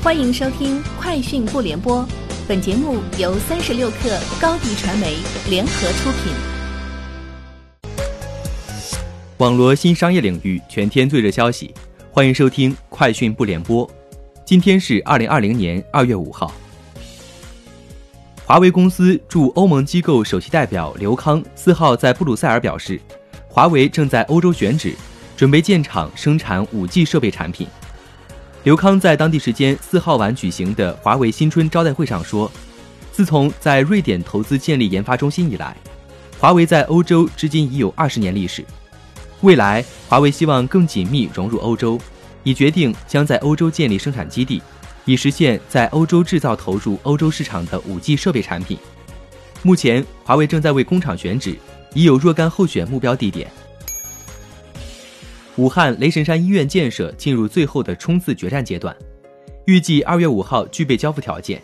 欢迎收听《快讯不联播》，本节目由三十六克高低传媒联合出品。网罗新商业领域全天最热消息，欢迎收听《快讯不联播》。今天是二零二零年二月五号。华为公司驻欧盟机构首席代表刘康四号在布鲁塞尔表示，华为正在欧洲选址，准备建厂生产五 G 设备产品。刘康在当地时间四号晚举行的华为新春招待会上说，自从在瑞典投资建立研发中心以来，华为在欧洲至今已有二十年历史。未来，华为希望更紧密融入欧洲，已决定将在欧洲建立生产基地。以实现在欧洲制造投入欧洲市场的 5G 设备产品。目前，华为正在为工厂选址，已有若干候选目标地点。武汉雷神山医院建设进入最后的冲刺决战阶段，预计二月五号具备交付条件。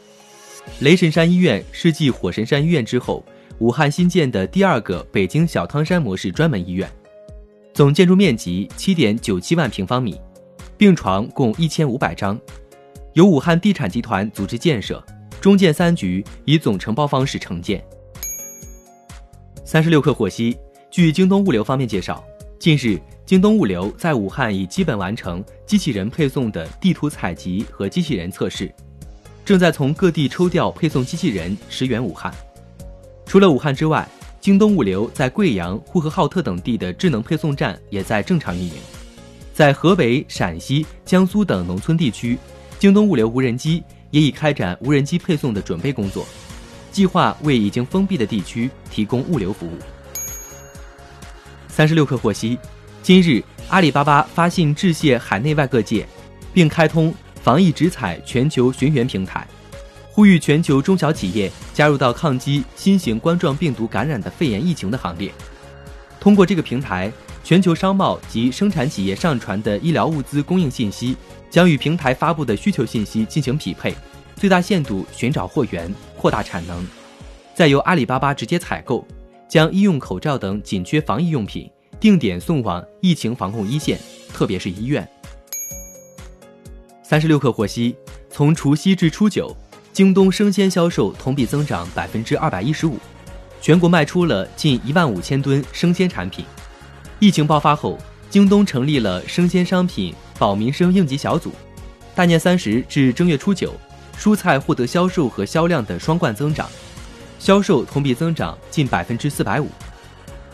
雷神山医院是继火神山医院之后，武汉新建的第二个北京小汤山模式专门医院，总建筑面积七点九七万平方米，病床共一千五百张。由武汉地产集团组织建设，中建三局以总承包方式承建。三十六氪获悉，据京东物流方面介绍，近日，京东物流在武汉已基本完成机器人配送的地图采集和机器人测试，正在从各地抽调配送机器人驰援武汉。除了武汉之外，京东物流在贵阳、呼和浩特等地的智能配送站也在正常运营，在河北、陕西、江苏等农村地区。京东物流无人机也已开展无人机配送的准备工作，计划为已经封闭的地区提供物流服务。三十六氪获悉，今日阿里巴巴发信致谢海内外各界，并开通防疫直采全球寻源平台，呼吁全球中小企业加入到抗击新型冠状病毒感染的肺炎疫情的行列。通过这个平台，全球商贸及生产企业上传的医疗物资供应信息。将与平台发布的需求信息进行匹配，最大限度寻找货源，扩大产能，再由阿里巴巴直接采购，将医用口罩等紧缺防疫用品定点送往疫情防控一线，特别是医院。三十六氪获悉，从除夕至初九，京东生鲜销售同比增长百分之二百一十五，全国卖出了近一万五千吨生鲜产品。疫情爆发后，京东成立了生鲜商品。保民生应急小组，大年三十至正月初九，蔬菜获得销售和销量的双冠增长，销售同比增长近百分之四百五，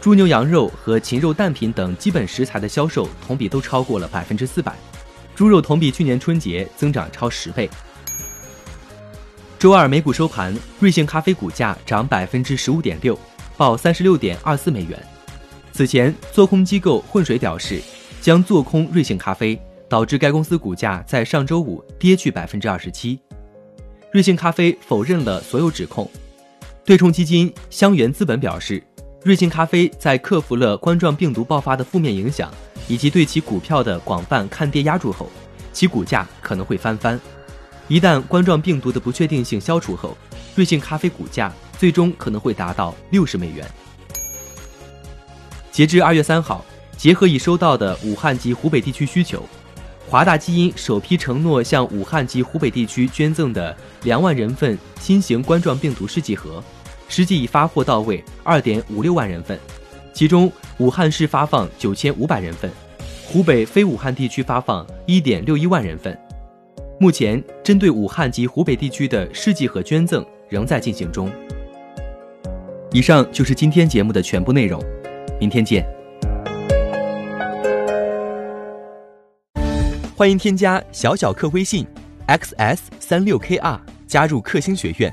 猪牛羊肉和禽肉蛋品等基本食材的销售同比都超过了百分之四百，猪肉同比去年春节增长超十倍。周二美股收盘，瑞幸咖啡股价涨百分之十五点六，报三十六点二四美元。此前，做空机构混水表示将做空瑞幸咖啡。导致该公司股价在上周五跌去百分之二十七。瑞幸咖啡否认了所有指控。对冲基金香源资本表示，瑞幸咖啡在克服了冠状病毒爆发的负面影响以及对其股票的广泛看跌压注后，其股价可能会翻番。一旦冠状病毒的不确定性消除后，瑞幸咖啡股价最终可能会达到六十美元。截至二月三号，结合已收到的武汉及湖北地区需求。华大基因首批承诺向武汉及湖北地区捐赠的两万人份新型冠状病毒试剂盒，实际已发货到位二点五六万人份，其中武汉市发放九千五百人份，湖北非武汉地区发放一点六一万人份。目前，针对武汉及湖北地区的试剂盒捐赠仍在进行中。以上就是今天节目的全部内容，明天见。欢迎添加小小客微信，xs 三六 kr 加入克星学院，